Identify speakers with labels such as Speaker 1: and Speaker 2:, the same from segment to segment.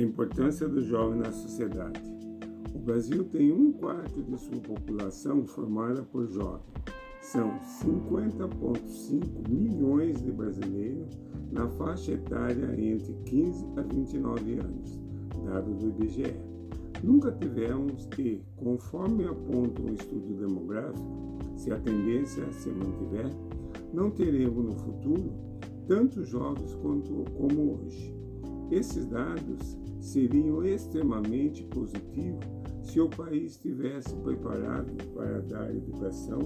Speaker 1: Importância do jovem na sociedade. O Brasil tem um quarto de sua população formada por jovens. São 50,5 milhões de brasileiros na faixa etária entre 15 a 29 anos, dado do IBGE. Nunca tivemos e, conforme aponta o estudo demográfico, se a tendência se mantiver, não teremos no futuro tantos jovens quanto como hoje. Esses dados seriam extremamente positivos se o país estivesse preparado para dar educação,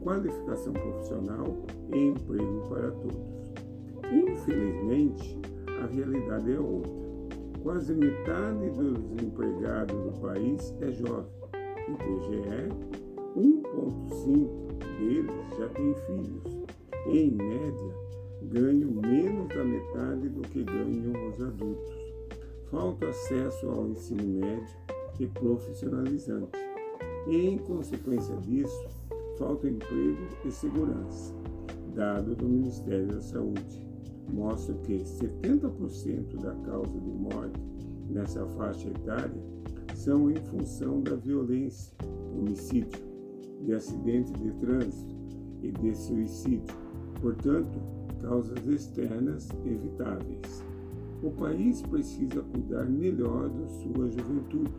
Speaker 1: qualificação profissional e emprego para todos. Infelizmente, a realidade é outra. Quase metade dos empregados do país é jovem. IBGE, 1,5 deles já têm filhos. Em média, ganham menos da metade do que ganham os adultos. Falta acesso ao ensino médio e profissionalizante. E, em consequência disso, falta emprego e segurança. Dado do Ministério da Saúde mostra que 70% da causa de morte nessa faixa etária são em função da violência, homicídio, de acidente de trânsito e de suicídio, portanto, causas externas evitáveis. O país precisa cuidar melhor de sua juventude,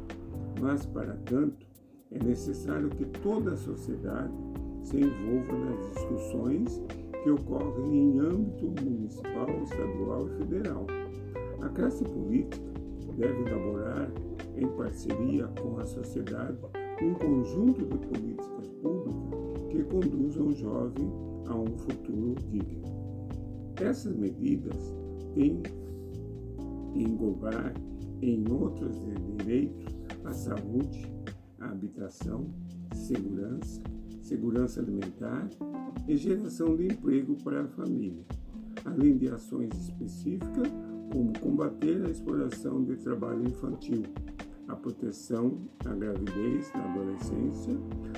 Speaker 1: mas para tanto é necessário que toda a sociedade se envolva nas discussões que ocorrem em âmbito municipal, estadual e federal. A classe política deve elaborar, em parceria com a sociedade, um conjunto de políticas públicas que conduzam o jovem a um futuro digno. Essas medidas têm que englobar em outros direitos a saúde, a habitação, segurança, segurança alimentar e geração de emprego para a família, além de ações específicas como combater a exploração de trabalho infantil, a proteção à gravidez na adolescência,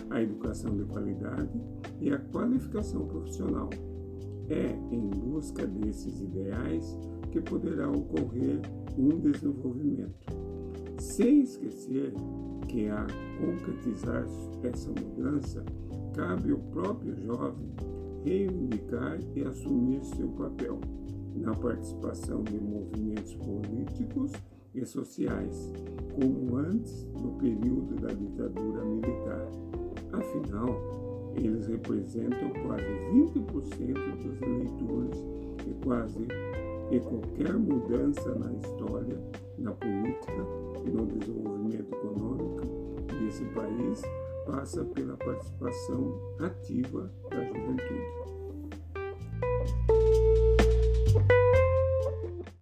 Speaker 1: a educação de qualidade e a qualificação profissional. É em busca desses ideais que poderá ocorrer um desenvolvimento. Sem esquecer que a concretizar essa mudança cabe ao próprio jovem reivindicar e assumir seu papel na participação de movimentos políticos e sociais, como antes do período da ditadura militar. Afinal, eles representam quase 20% dos eleitores e quase e qualquer mudança na história, na política e no desenvolvimento econômico desse país passa pela participação ativa da juventude.